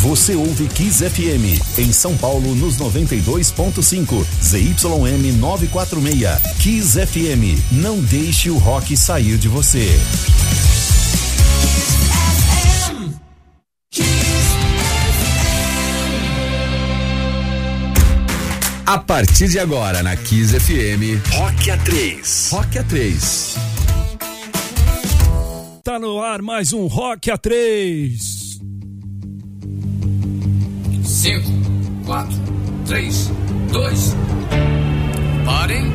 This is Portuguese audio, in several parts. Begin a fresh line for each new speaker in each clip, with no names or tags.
Você ouve Kiss FM em São Paulo nos 92.5, ZYM 946. Kiss FM, não deixe o rock sair de você. A partir de agora na Kiss FM, Rock A3. Rock A3.
Tá no ar mais um Rock A3.
5, 4, 3, 2. Parem.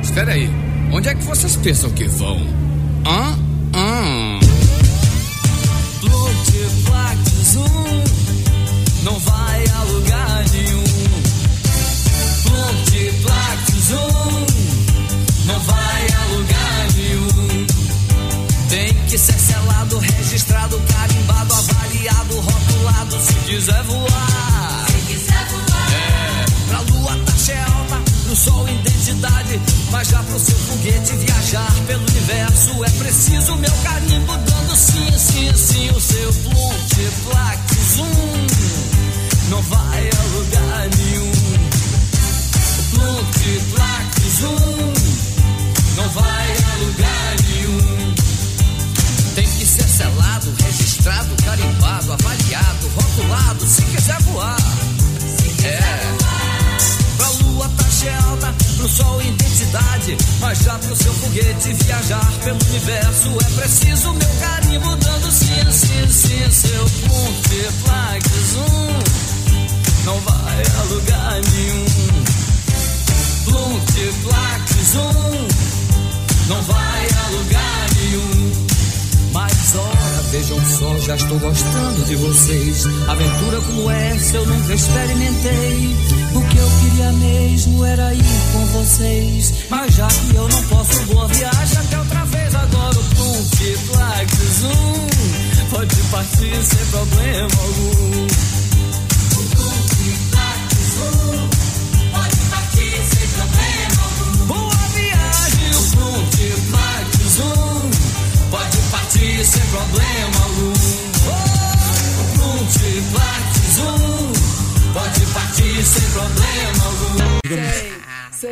Espera aí. Onde é que vocês pensam que vão? Hã? Hã?
Multiplax Zoom não vai a lugar nenhum. Multiplax Zoom não vai a lugar nenhum. Tem que ser selado, registrado, carimbado, avaliado, rotulado, se quiser voar. Sol identidade, mas já pro seu foguete viajar pelo universo é preciso meu carimbo dando sim, sim, sim, o seu multiplax zoom não vai a lugar nenhum. Multiplax zoom não vai a lugar nenhum. Tem que ser selado, registrado, carimbado, avaliado, rotulado, se quiser voar. Sol identidade, mas já pro seu foguete viajar pelo universo é preciso meu carimbo dando sim, sim, sim, seu multiplax zoom não vai a lugar nenhum. Multiplax zoom não vai a lugar nenhum. Ora, vejam só, já estou gostando de vocês. Aventura como essa eu nunca experimentei. O que eu queria mesmo era ir com vocês. Mas já que eu não posso, boa viagem até outra vez. Agora o Multiplax Zoom pode partir sem problema algum. O Multiplax Zoom pode partir sem problema algum. Boa viagem, o Multiplax Zoom pode partir sem problema algum. Oh, Multiplax Zoom pode partir sem problema algum.
Sei,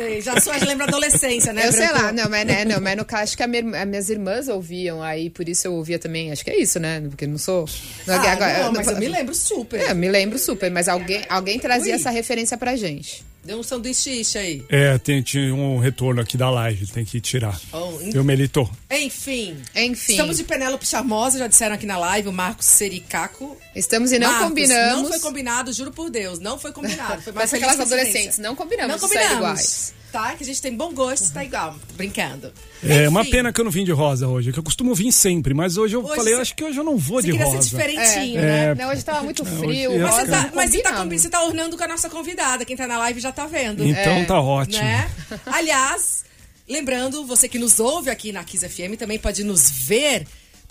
sei. Já suas lembra a adolescência, né?
Eu sei lá, não, mas, né, não, mas no caso, acho que a minha- as minhas irmãs ouviam, aí por isso eu ouvia também, acho que é isso, né? Porque eu não sou.
Ah,
agora-
não, mas eu me lembro super.
É, eu me lembro super, mas alguém, alguém trazia
Ui.
essa referência pra gente.
Deu um sanduíche aí.
É, tem, tinha um retorno aqui da live, tem que tirar.
Oh, en-
Eu melito.
Enfim.
Enfim.
Estamos de Penélope Charmosa, já disseram aqui na live, o Marcos Sericaco.
Estamos e não
Marcos,
combinamos.
Não foi combinado, juro por Deus, não foi combinado. Foi
Mas
mais
aquelas
feliz
adolescentes, não combinamos
Não
sair
combinamos. Tá? Que a gente tem bom gosto, tá igual. Tô brincando.
É uma
Enfim,
pena que eu não vim de rosa hoje, que eu costumo vir sempre, mas hoje eu
Hoje
falei,
você-
acho que hoje eu não vou
Você
de
queria
rosa.
ser diferentinho,
É.
né?
Não, hoje tava muito
Não,
frio. rosa
Mas, você tá, mas você, tá, você tá ornando com a nossa convidada. Quem tá na live já tá vendo.
Então tá ótimo.
né? Aliás, lembrando, você que nos ouve aqui na Kiss FM também pode nos ver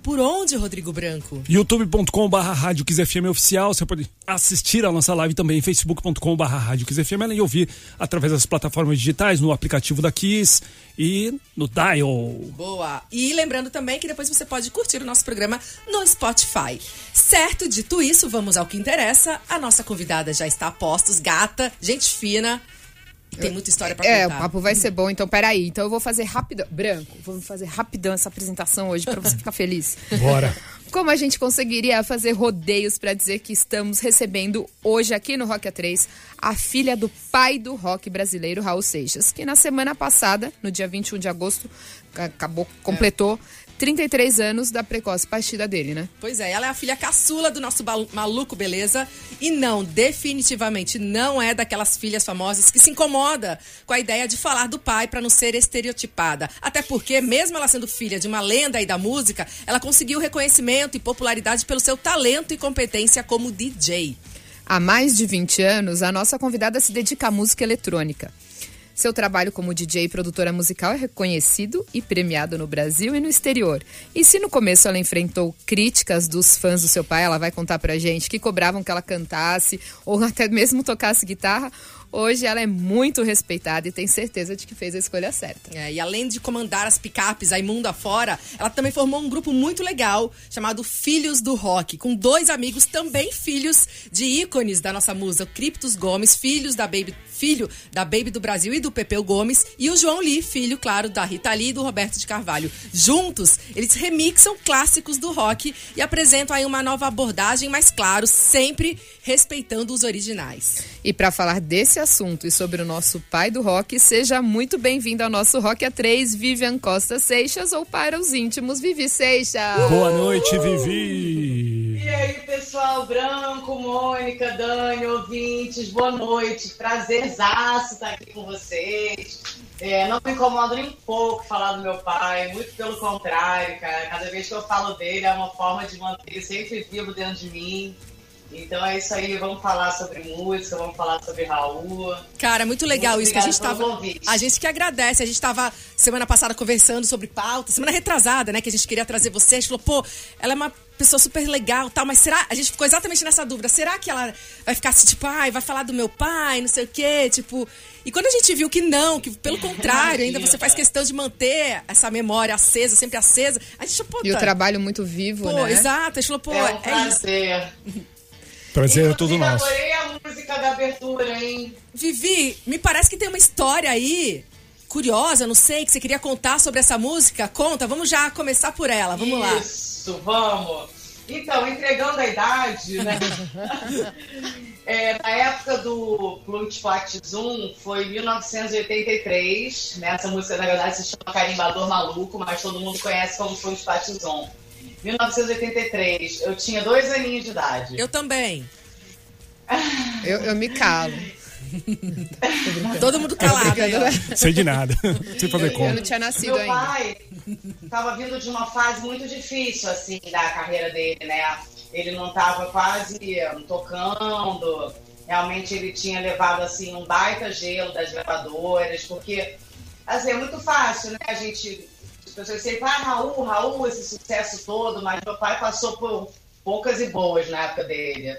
por onde, Rodrigo Branco?
youtube.com.br Rádio FM oficial, você pode assistir a nossa live também, facebook.com.br Rádio FM, além de ouvir através das plataformas digitais, no aplicativo da Kiss e no Dial.
Boa. E lembrando também que depois você pode curtir o nosso programa no Spotify. Certo, dito isso, vamos ao que interessa. A nossa convidada já está a postos, gata, gente fina. Tem muita história pra
É, o
contar.
papo vai ser bom, então peraí. Então eu vou fazer rapidão. Branco, vou fazer rapidão essa apresentação hoje pra você ficar feliz.
Bora.
Como a gente conseguiria fazer rodeios pra dizer que estamos recebendo hoje aqui no Rock A3 a filha do pai do rock brasileiro, Raul Seixas, que na semana passada, no dia 21 de agosto, ca- acabou, completou 33 anos da precoce partida dele, né?
Pois é, ela é a filha caçula do nosso maluco, beleza? E não, definitivamente não é daquelas filhas famosas que se incomoda com a ideia de falar do pai pra não ser estereotipada. Até porque, mesmo ela sendo filha de uma lenda aí da música, ela conseguiu reconhecimento e popularidade pelo seu talento e competência como DJ.
Há mais de 20 anos, a nossa convidada se dedica à música eletrônica. Seu trabalho como DJ e produtora musical é reconhecido e premiado no Brasil e no exterior. E se no começo ela enfrentou críticas dos fãs do seu pai, ela vai contar pra gente, que cobravam que ela cantasse ou até mesmo tocasse guitarra, Hoje ela é muito respeitada e tem certeza de que fez a escolha certa.
É, e além de comandar as picapes aí mundo afora, ela também formou um grupo muito legal chamado Filhos do Rock, com dois amigos também filhos de ícones da nossa musa, o Criptos Gomes, filhos da Baby, filho da Baby do Brasil e do Pepeu Gomes, e o João Lee, filho, claro, da Rita Lee e do Roberto de Carvalho. Juntos, eles remixam clássicos do rock e apresentam aí uma nova abordagem, mas claro, sempre respeitando os originais.
E para falar desse assunto e sobre o nosso pai do rock, seja muito bem-vindo ao nosso Rock A3, Vivian Costa Seixas, ou para os íntimos, Vivi Seixas.
Boa noite, Vivi.
E aí, pessoal, Branco, Mônica, Dani, ouvintes, boa noite. Prazerzaço estar aqui com vocês. É, não me incomoda nem um pouco falar do meu pai, muito pelo contrário, cara. Cada vez que eu falo dele é uma forma de manter ele sempre vivo dentro de mim. Então é isso aí, vamos falar sobre música, vamos falar sobre Raul.
Cara, muito legal
Muito
isso que a gente tava. A gente que agradece. A gente tava semana passada conversando sobre pauta, semana retrasada, né? Que a gente queria trazer você. A gente falou, pô, ela é uma pessoa super legal tal, mas será. A gente ficou exatamente nessa dúvida. Será que ela vai ficar assim, tipo, ai, vai falar do meu pai, não sei o quê? Tipo. E quando a gente viu que não, que pelo contrário, ainda você faz questão de manter essa memória acesa, sempre acesa, a gente, pô,
E o
tá-
trabalho muito vivo,
Pô,
né?
exato. A gente falou, pô,
é um
é, isso.
Prazer.
É todo nosso.
adorei a música da abertura, hein?
Vivi, me parece que tem uma história aí curiosa, não sei, que você queria contar sobre essa música. Conta, vamos já começar por ela, vamos lá.
Isso, vamos. Então, entregando a idade, né? É, na época do Plunct Flat Zoom, foi 1983. Né? Essa música, na verdade, se chama Carimbador Maluco, mas todo mundo conhece como Plunct Flat Zoom. 1983, eu tinha dois aninhos de idade.
Eu também.
Eu, eu me calo.
Todo mundo calado aí, ó.
Sei de nada. Sem fazer
Eu, eu
conta.
não tinha nascido
Meu
ainda.
pai estava vindo de uma fase muito difícil, assim, da carreira dele, né? Ele não estava quase tocando. Realmente ele tinha levado, assim, um baita gelo das gravadoras, porque, assim, é muito fácil, né? A gente... As pessoas sempre, ah, Raul, Raul, esse sucesso todo, mas meu pai passou por poucas e boas na época dele.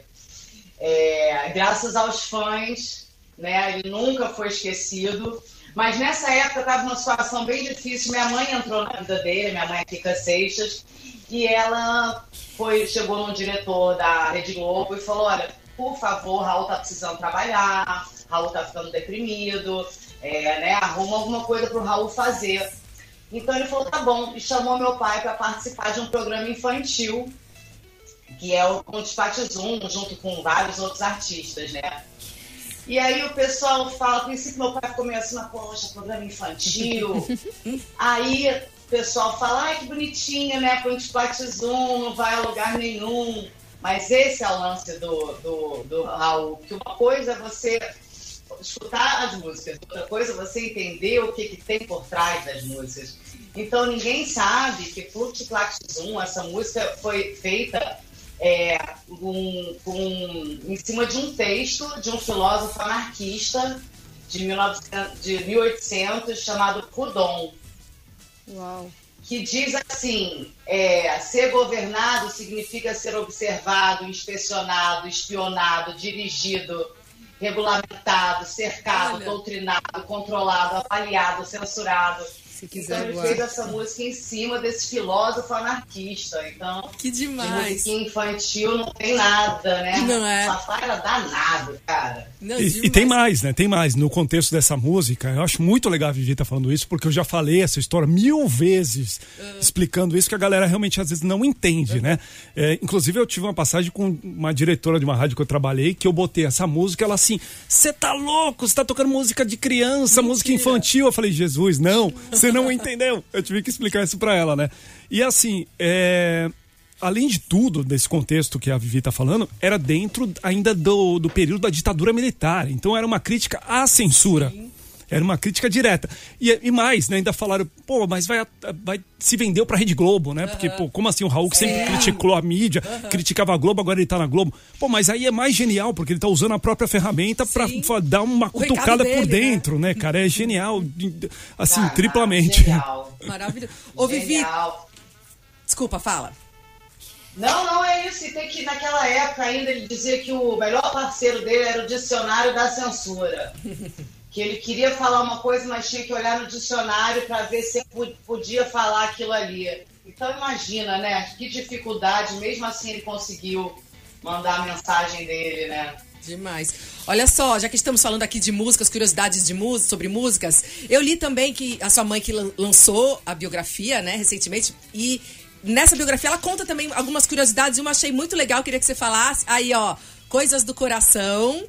É, graças aos fãs, né? Ele nunca foi esquecido. Mas nessa época estava numa situação bem difícil. Minha mãe entrou na vida dele, minha mãe é Kika Seixas, e ela foi, chegou num diretor da Rede Globo e falou: olha, por favor, Raul tá precisando trabalhar, Raul tá ficando deprimido, é, né? Arruma alguma coisa pro Raul fazer. Então ele falou, tá bom, e chamou meu pai para participar de um programa infantil que é o Conte Zoom, junto com vários outros artistas, né? E aí o pessoal fala, a princípio meu pai ficou meio assim, poxa, programa infantil. aí o pessoal fala, ai, que bonitinho, né? Conte Zoom, não vai a lugar nenhum. Mas esse é o lance do, do, do Raul, que uma coisa é você escutar as músicas, outra coisa você entender o que, que tem por trás das músicas. Então ninguém sabe que Fluxo Plax Zoom, essa música foi feita é, com, com- em cima de um texto de um filósofo anarquista de, 1900, de 1800 chamado Proudhon
Uau.
que diz assim: é, ser governado significa ser observado, inspecionado, espionado, dirigido, regulamentado, cercado,
Olha.
doutrinado, controlado, avaliado, censurado.
Se
Então
quiser
ele
voar.
fez essa música em cima desse filósofo anarquista. Então,
Que
de
demais.
musiquinha infantil não tem nada, né?
Não é.
Papai era danado, cara.
Não,
E, e tem mais, né? Tem mais. No contexto dessa música, eu acho muito legal a Vivi estar falando isso, porque eu já falei essa história mil vezes, explicando isso, que a galera realmente às vezes não entende, né? É, inclusive, eu tive uma passagem com uma diretora de uma rádio que eu trabalhei, que eu botei essa música, ela assim, você tá louco? Você tá tocando música de criança, música infantil. Eu falei, Jesus, não, você não entendeu. Eu tive que explicar isso pra ela, né? E assim, é além de tudo, desse contexto que a Vivi está falando, era dentro ainda do, do período da ditadura militar. Então era uma crítica à censura. Era uma crítica direta. E, e mais, né? Ainda falaram, pô, mas vai, vai se vendeu pra Rede Globo, né? Porque, pô, como assim o Raul que sempre criticou a mídia, criticava a Globo, agora ele tá na Globo. Pô, mas aí é mais genial, porque ele tá usando a própria ferramenta pra
Sim.
fa- dar uma cutucada
dele,
por
né?
dentro, né, cara? É genial. Assim,
Cara,
triplamente.
Genial.
Maravilhoso. Ô, Vivi, desculpa, fala.
Não, não é isso. E tem que, naquela época ainda, ele dizia que o melhor parceiro dele era o dicionário da censura. que ele queria falar uma coisa, mas tinha que olhar no dicionário para ver se podia falar aquilo ali. Então imagina, né? Que dificuldade, mesmo assim ele conseguiu mandar a mensagem dele, né?
Demais. Olha só, já que estamos falando aqui de músicas, curiosidades de música, sobre músicas, eu li também que a sua mãe que lançou a biografia, né, recentemente, e nessa biografia ela conta também algumas curiosidades e uma achei muito legal, queria que você falasse. Aí, ó, Coisas do Coração,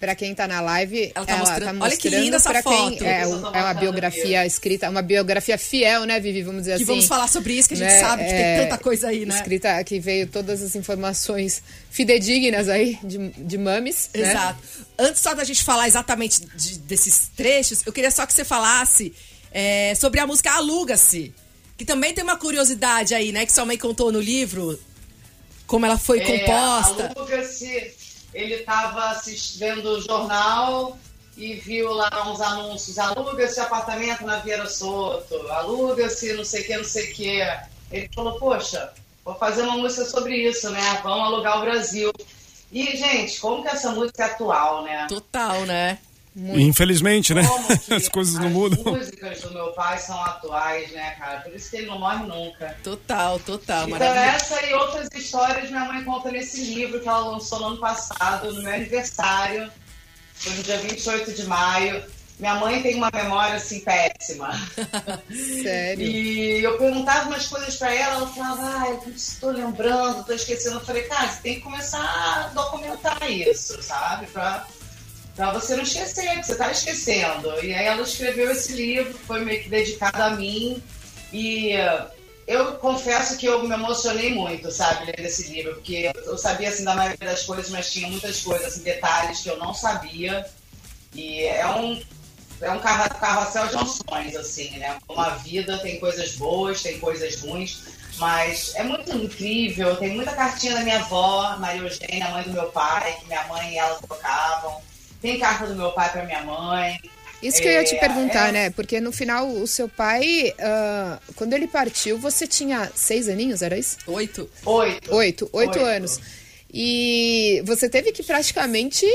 Pra quem tá na live,
ela tá ela mostrando. Tá mostrando
Olha que linda essa
foto.
Quem, é, é, uma biografia escrita, uma biografia fiel, né, Vivi? Vamos dizer
que
assim.
vamos falar sobre isso, que a gente né? sabe que é, tem tanta coisa aí, né?
Escrita que veio todas as informações fidedignas aí de, de mames.
Né? Exato. Né? Antes só da gente falar exatamente de, desses trechos, eu queria só que você falasse é, sobre a música Aluga-se. Que também tem uma curiosidade aí, né? Que sua mãe contou no livro. Como ela foi
é,
composta.
Aluga-se ele estava vendo o jornal e viu lá uns anúncios, aluga-se apartamento na Vieira Soto, aluga-se não sei o que, não sei o que. Ele falou, poxa, vou fazer uma música sobre isso, né? Vamos alugar o Brasil. E, gente, como que essa música é atual, né?
Total, né?
Muito. Infelizmente, né? As coisas não mudam.
As músicas do meu pai são atuais, né, cara? Por isso que ele não morre nunca.
Total, total.
Então, essa e outras histórias minha mãe conta nesse livro que ela lançou no ano passado, no meu aniversário. Foi no dia 28 de maio. Minha mãe tem uma memória assim péssima.
Sério?
E eu perguntava umas coisas para ela, ela falava, ah, eu estou lembrando, estou esquecendo. Eu falei, cara, você tem que começar a documentar isso, sabe? Pra Pra você não esquecer, que você tá esquecendo. E aí ela escreveu esse livro, foi meio que dedicado a mim. E eu confesso que eu me emocionei muito, sabe, lendo esse livro, porque eu sabia, assim, da maioria das coisas, mas tinha muitas coisas, assim, detalhes que eu não sabia. E é um, é um carrossel de emoções, assim, né? Como a vida tem coisas boas, tem coisas ruins, mas é muito incrível. Tem muita cartinha da minha avó, Maria Eugênia, mãe do meu pai, que minha mãe e ela trocavam. Tem carta do meu pai para minha mãe.
Isso que eu ia te é, perguntar, é... né? Porque no final, o seu pai, uh, quando ele partiu, você tinha seis aninhos, era isso?
Oito.
Oito.
Oito, oito, oito. anos. E você teve que praticamente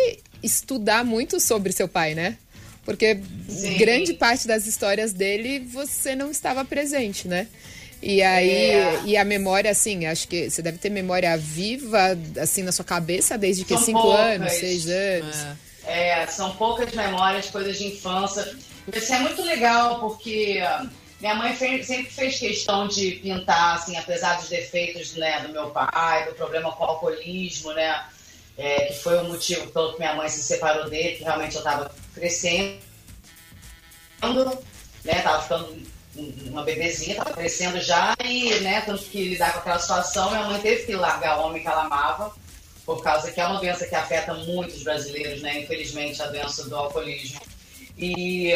estudar muito sobre seu pai, né? Porque Sim. grande parte das histórias dele você não estava presente, né? E aí, é. e a memória, assim, acho que você deve ter memória viva, assim, na sua cabeça desde que São cinco poucas. anos, seis anos. É.
É, são poucas memórias, coisas de infância. Isso é muito legal, porque minha mãe fez, sempre fez questão de pintar, assim, apesar dos defeitos né, do meu pai, do problema com o alcoolismo, né? É, que foi o motivo pelo que minha mãe se separou dele, que realmente eu estava crescendo, né? Tava ficando uma bebezinha, tava crescendo já, e, né, tanto que lidar com aquela situação, minha mãe teve que largar o homem que ela amava por causa que é uma doença que afeta muitos brasileiros, né? Infelizmente, a doença do alcoolismo. E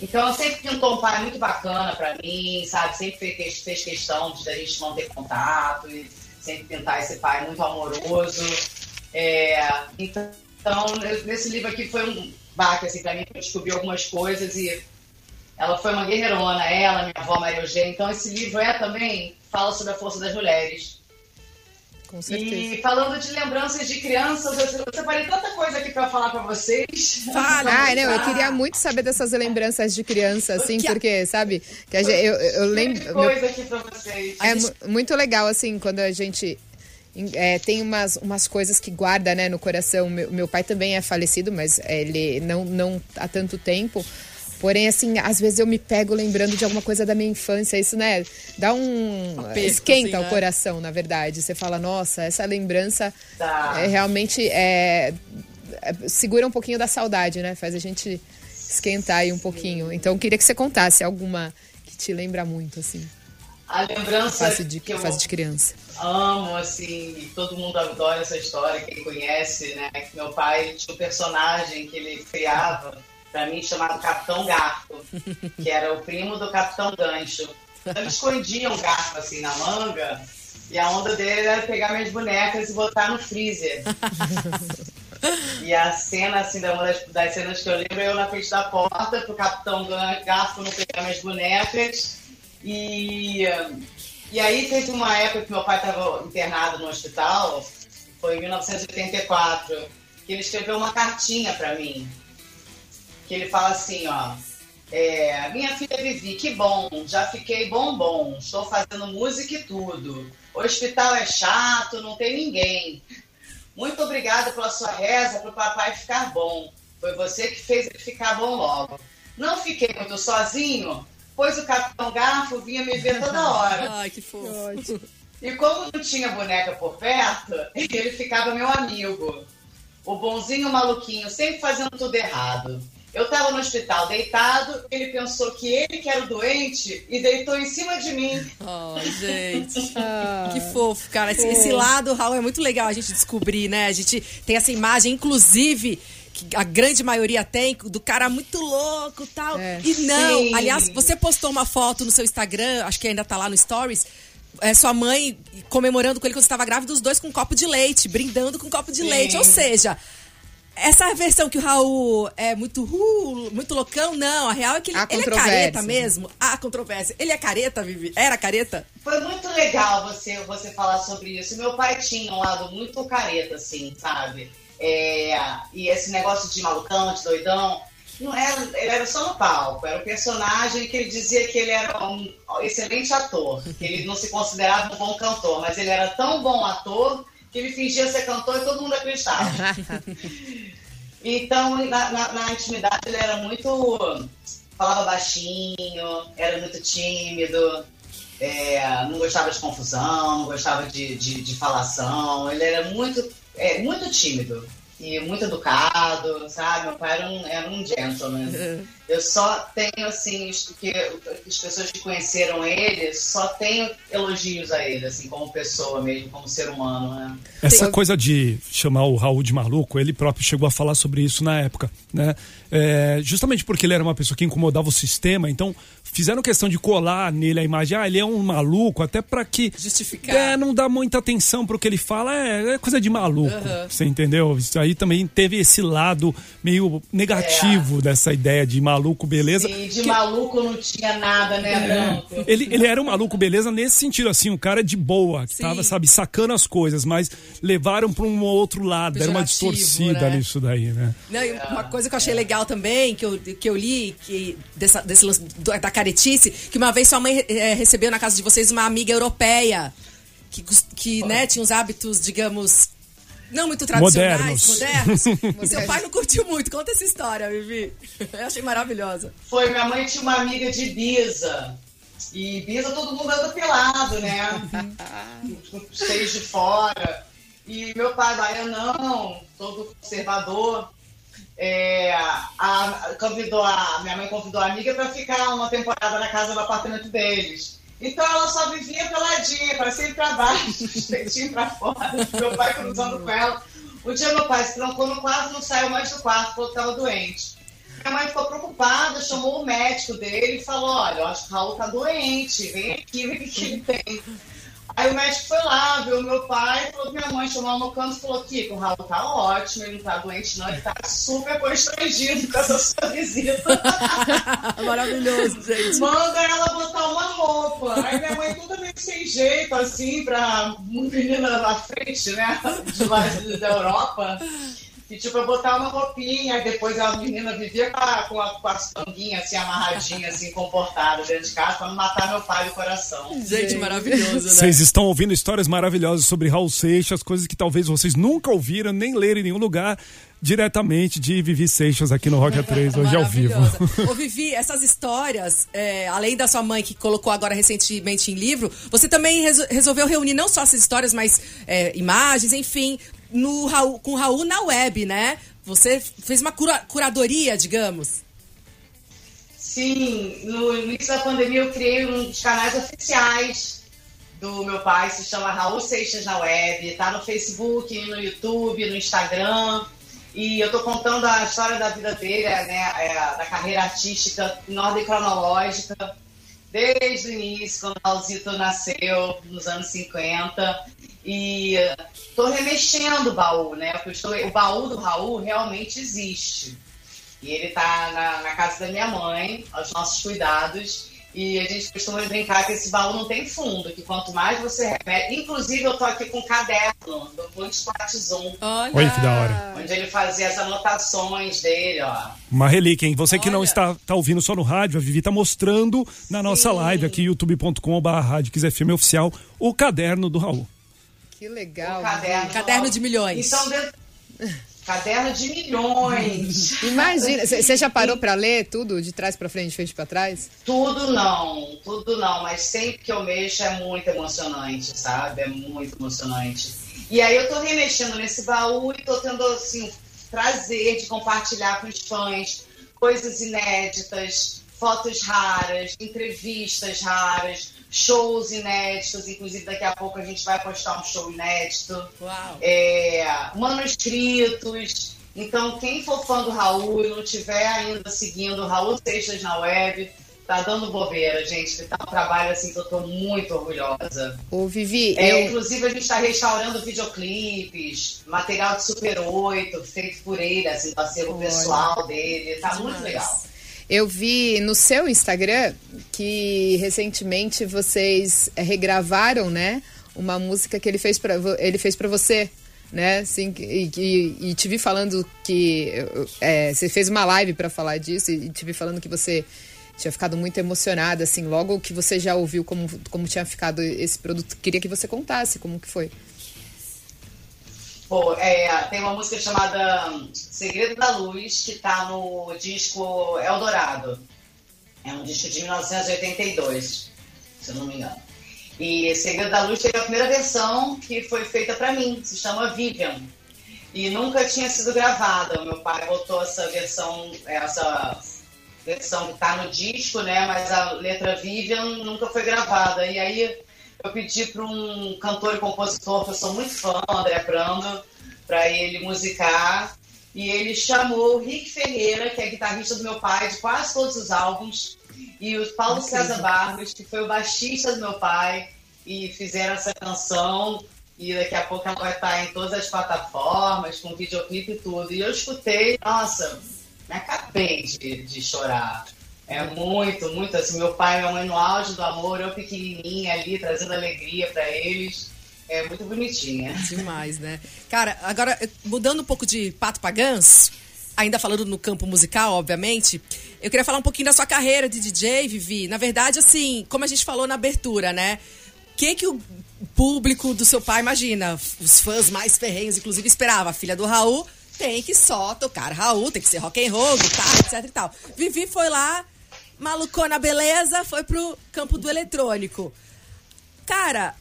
então ela sempre pintou um pai muito bacana para mim, sabe? Sempre fez, fez questão de a gente manter contato e sempre pintar esse pai muito amoroso. É, então, nesse livro aqui foi um baque assim para mim, eu descobri algumas coisas e ela foi uma guerreirona, ela, minha avó Maria Eugênia. Então esse livro é também fala sobre a força das mulheres
com certeza.
E falando de lembranças de crianças, eu separei tanta coisa aqui para falar para vocês.
Fala! Ah, não, eu queria muito saber dessas lembranças de criança, assim, que porque, sabe, que a gente, eu, eu lembro.
coisa aqui pra vocês.
É gente... muito legal, assim, quando a gente. É, tem umas, umas coisas que guarda né, no coração. Meu, meu pai também é falecido, mas ele não, não há tanto tempo. Porém, assim, às vezes eu me pego lembrando de alguma coisa da minha infância. Isso, né? Dá um. Aperto, esquenta assim, o né? coração, na verdade. Você fala, nossa, essa lembrança tá. é, realmente é, é, segura um pouquinho da saudade, né? Faz a gente esquentar aí um pouquinho. Então, eu queria que você contasse alguma que te lembra muito, assim.
A lembrança
fase de, que fase de criança.
Amo, assim, todo mundo adora essa história, quem conhece, né? Que meu pai tinha um personagem que ele criava para mim chamado Capitão Garfo, que era o primo do Capitão Gancho. Então, escondia um garfo assim na manga e a onda dele era pegar minhas bonecas e botar no freezer. E a cena, assim, da uma das, das cenas que eu lembro, é eu na frente da porta, pro Capitão Garfo não pegar minhas bonecas. E E aí teve uma época que meu pai estava internado no hospital, foi em 1984, que ele escreveu uma cartinha para mim. Que ele fala assim, ó. É, minha filha Vivi, que bom, já fiquei bombom, estou fazendo música e tudo. O hospital é chato, não tem ninguém. Muito obrigada pela sua reza para o papai ficar bom. Foi você que fez ele ficar bom logo. Não fiquei muito sozinho, pois o Capitão Garfo vinha me ver toda hora.
Ai, que fofo.
E como não tinha boneca por perto, ele ficava meu amigo. O bonzinho maluquinho, sempre fazendo tudo errado. Eu estava no hospital deitado, ele pensou que ele que era o doente e deitou em cima de mim.
Oh, gente. que fofo, cara. Esse, esse lado, Raul, é muito legal a gente descobrir, né? A gente tem essa imagem, inclusive que a grande maioria tem, do cara muito louco tal.
É.
E não,
Sim.
aliás, você postou uma foto no seu Instagram, acho que ainda tá lá no Stories. é, sua mãe comemorando com ele quando você estava grávida, os dois com um copo de leite, brindando com um copo de
Sim.
leite. Ou seja, essa versão que o Raul é muito uh, muito loucão, não. A real é que ele, ele é careta mesmo. Há controvérsia. Ele é careta, Vivi? Era careta?
Foi muito legal você, você falar sobre isso. Meu pai tinha um lado muito careta, assim, sabe? É, e esse negócio de malucão, de doidão, não era, ele era só no palco. Era um personagem que ele dizia que ele era um excelente ator, que ele não se considerava um bom cantor, mas ele era tão bom ator que ele fingia ser cantor e todo mundo acreditava. Então, na, na- na intimidade, ele era muito. falava baixinho, era muito tímido, é, não gostava de confusão, não gostava de, de, de falação. Ele era muito, é, muito tímido e muito educado, sabe? Meu pai era um, era um gentleman. Eu só tenho, assim, que, as pessoas que conheceram ele, só tenho elogios a ele, assim, como pessoa mesmo, como ser humano, né?
Essa
Sim.
coisa de chamar o Raul de maluco, ele próprio chegou a falar sobre isso na época, né? É, justamente porque ele era uma pessoa que incomodava o sistema, então fizeram questão de colar nele a imagem, ah, ele é um maluco, até pra que
Justificar.
é, não dá muita atenção pro que ele fala, é, é coisa de maluco, você entendeu? Isso aí também teve esse lado meio negativo dessa ideia de maluco, beleza?
E de
Que-
maluco não tinha nada, né, Branco?
ele, ele era um maluco, beleza, nesse sentido, assim, um cara de boa, que
Sim.
tava, sabe, sacando as coisas, mas levaram pra um outro lado, era uma distorcida
né?
nisso daí, né?
Não, uma coisa que eu achei legal também, que eu, que eu li, que dessa, desse lance da caretice, que uma vez sua mãe eh, recebeu na casa de vocês uma amiga europeia, que, que né, tinha uns hábitos, digamos, não muito tradicionais,
Modernos.
modernos. Seu pai não curtiu muito. Conta essa história, Vivi. Eu achei maravilhosa.
Foi, minha mãe tinha uma amiga de Ibiza. E Ibiza todo mundo anda pelado, né? Com os seios de fora. E meu pai, baianão, todo conservador, é, a- convidou a, minha mãe convidou a amiga para ficar uma temporada na casa do apartamento deles. Então ela só vivia peladinha, para sempre para baixo, os peitinhos para fora, meu pai cruzando com ela. Um dia meu pai se trancou no quarto, não saiu mais do quarto, falou que estava doente. Minha mãe ficou preocupada, chamou o médico dele e falou: Olha, eu acho que o Raul tá doente, vem aqui ver o que ele tem. Aí o médico foi lá, viu meu pai, falou que minha mãe chamou no canto e falou: Kiko, o Raul tá ótimo, ele não tá doente, não, ele tá super constrangido com essa sua visita.
Maravilhoso, gente.
Manda ela botar uma roupa. Aí minha mãe toda meio sem jeito, assim, pra menina na frente, né? De lá de- da Europa. Pediu pra botar uma roupinha, aí depois a menina vivia com, a, com, a, com as tanguinhas assim, amarradinhas, assim, comportada dentro de casa, pra não matar meu pai do coração.
Gente, maravilhoso, né?
Vocês estão ouvindo histórias maravilhosas sobre Raul Seixas, coisas que talvez vocês nunca ouviram, nem leram em nenhum lugar, diretamente de Vivi Seixas aqui no Rock A3, hoje ao vivo.
Ô, Vivi, essas histórias, é, além da sua mãe que colocou agora recentemente em livro, você também reso- resolveu reunir não só essas histórias, mas é, imagens, enfim, no Raul- com o Raul na web, né? Você fez uma cura- curadoria, digamos.
Sim, no início da pandemia eu criei dos canais oficiais do meu pai, se chama Raul Seixas na Web, tá no Facebook, no YouTube, no Instagram. E eu tô contando a história da vida dele, né, é, da carreira artística em ordem cronológica, desde o início, quando o Raulzito nasceu, nos anos 50. E tô remexendo o baú, né? Porque estou- o baú do Raul realmente existe. E ele tá na, na casa da minha mãe, aos nossos cuidados. E a gente costuma brincar que esse baú não tem fundo, que quanto mais você remete. Inclusive, eu tô aqui com um caderno do Ponte Zoom.
Olha. Que da hora.
Onde ele fazia as anotações dele, ó.
Uma relíquia, hein? Você que Olha. não está, tá ouvindo só no rádio, a Vivi tá mostrando na Sim. nossa live aqui, youtube.com.br Rádio FM Oficial, o caderno do Raul.
Que legal.
O caderno, caderno de milhões.
Então, dentro... Caderno de milhões.
Imagina, você já parou para ler tudo de trás para frente, de frente para trás?
Tudo não, tudo não, mas sempre que eu mexo é muito emocionante, sabe? É muito emocionante. E aí eu tô remexendo nesse baú e tô tendo assim prazer de compartilhar com os fãs coisas inéditas, fotos raras, entrevistas raras, shows inéditos, inclusive daqui a pouco a gente vai postar um show inédito. É, manuscritos. Então, quem for fã do Raul e não tiver ainda seguindo o Raul Seixas na web, tá dando bobeira, gente. Que tá um trabalho assim que eu tô muito orgulhosa.
Ô, Vivi.
É, eu... Inclusive, a gente está restaurando videoclipes, material de Super 8, feito por ele, assim, do acervo pessoal dele. Tá muito legal.
Eu vi no seu Instagram que recentemente vocês eh, regravaram, né, uma música que ele fez para ele fez para você, né? Assim, e, e, e, te vi falando que é, você fez uma live para falar disso e te vi falando que você tinha ficado muito emocionada, assim, logo que você já ouviu como, como tinha ficado esse produto. Queria que você contasse como que foi.
Pô, é, tem uma música chamada Segredo da Luz, que está no disco Eldorado. É um disco de 1982, se eu não me engano. E Segredo da Luz teve a primeira versão que foi feita para mim, se chama Vivian. E nunca tinha sido gravada. Meu pai botou essa versão, essa versão que está no disco, né? Mas a letra Vivian nunca foi gravada. E aí eu pedi para um cantor e compositor que eu sou muito fã, André Prando, para ele musicar. E ele chamou o Rick Ferreira, que é guitarrista do meu pai, de quase todos os álbuns, e o Paulo César Barros, que foi o baixista do meu pai, e fizeram essa canção. E daqui a pouco ela vai estar em todas as plataformas, com videoclipe e tudo. E eu escutei, nossa, me acabei de, de chorar. É muito, muito assim. Meu pai e minha mãe no auge do amor, eu pequenininha ali, trazendo alegria para eles. É muito bonitinha.
Demais, né? Cara, agora, mudando um pouco de pato pagãs, ainda falando no campo musical, obviamente, eu queria falar um pouquinho da sua carreira de DJ, Vivi. Na verdade, assim, como a gente falou na abertura, né? O que, que o público do seu pai imagina? Os fãs mais ferrenhos, inclusive, esperava. A filha do Raul tem que só tocar Raul, tem que ser rock and roll, guitarra, etc e tal. Vivi foi lá, malucou na beleza, foi pro campo do eletrônico. Cara,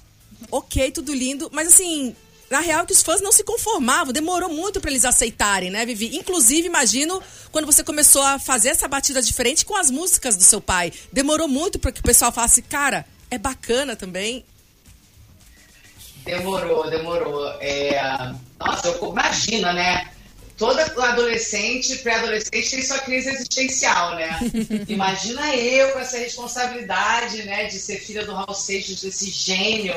ok, tudo lindo, mas assim, na real que os fãs não se conformavam, demorou muito para eles aceitarem, né, Vivi? Inclusive, imagino quando você começou a fazer essa batida diferente com as músicas do seu pai. Demorou muito para que o pessoal falasse, cara, é bacana também.
Demorou, demorou. É... Nossa, eu... imagina, né? Toda adolescente, pré-adolescente tem sua crise existencial, né? Imagina eu com essa responsabilidade, né, de ser filha do Raul Seixas, desse gênio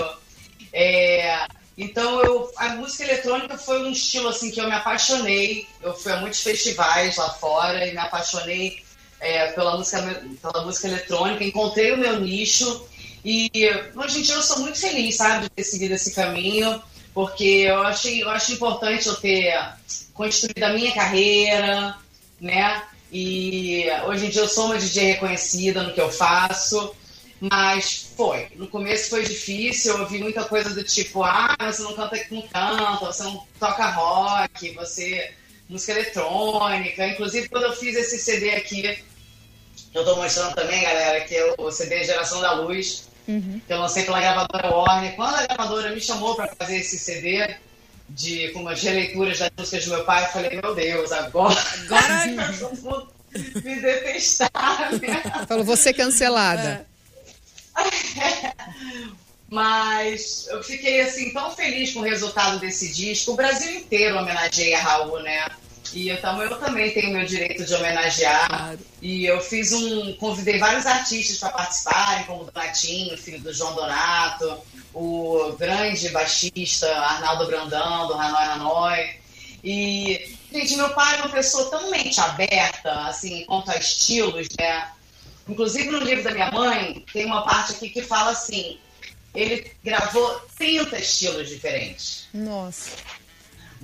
é, então eu, a música eletrônica foi um estilo assim que eu me apaixonei. Eu fui a muitos festivais lá fora e me apaixonei é, pela música pela música eletrônica. Encontrei o meu nicho e hoje em dia eu sou muito feliz, sabe, de ter seguido esse caminho, porque eu achei eu acho importante eu ter construído a minha carreira, né? E hoje em dia eu sou uma DJ reconhecida no que eu faço. Mas foi. No começo foi difícil, eu ouvi muita coisa do tipo, ah, você não canta com canto, você não toca rock, você. música eletrônica. Inclusive, quando eu fiz esse CD aqui, eu tô mostrando também, galera, que é o CD Geração da Luz, uhum. que eu lancei pela gravadora Warner. Quando a gravadora me chamou para fazer esse CD, de com umas releituras das músicas do meu pai, eu falei, meu Deus, agora, agora me detestar. Né?
Falou, você cancelada.
É. Mas eu fiquei assim tão feliz com o resultado desse disco. O Brasil inteiro homenageia Raul, né? E então eu também tenho meu direito de homenagear. Claro. E eu fiz um. convidei vários artistas para participarem, como o Donatinho, filho do João Donato, o grande baixista Arnaldo Brandão, do Hanoi Hanoi. E, gente, meu pai é uma pessoa tão mente aberta, assim, quanto a estilos, né? Inclusive no livro da minha mãe, tem uma parte aqui que fala assim: ele gravou 30 estilos diferentes.
Nossa.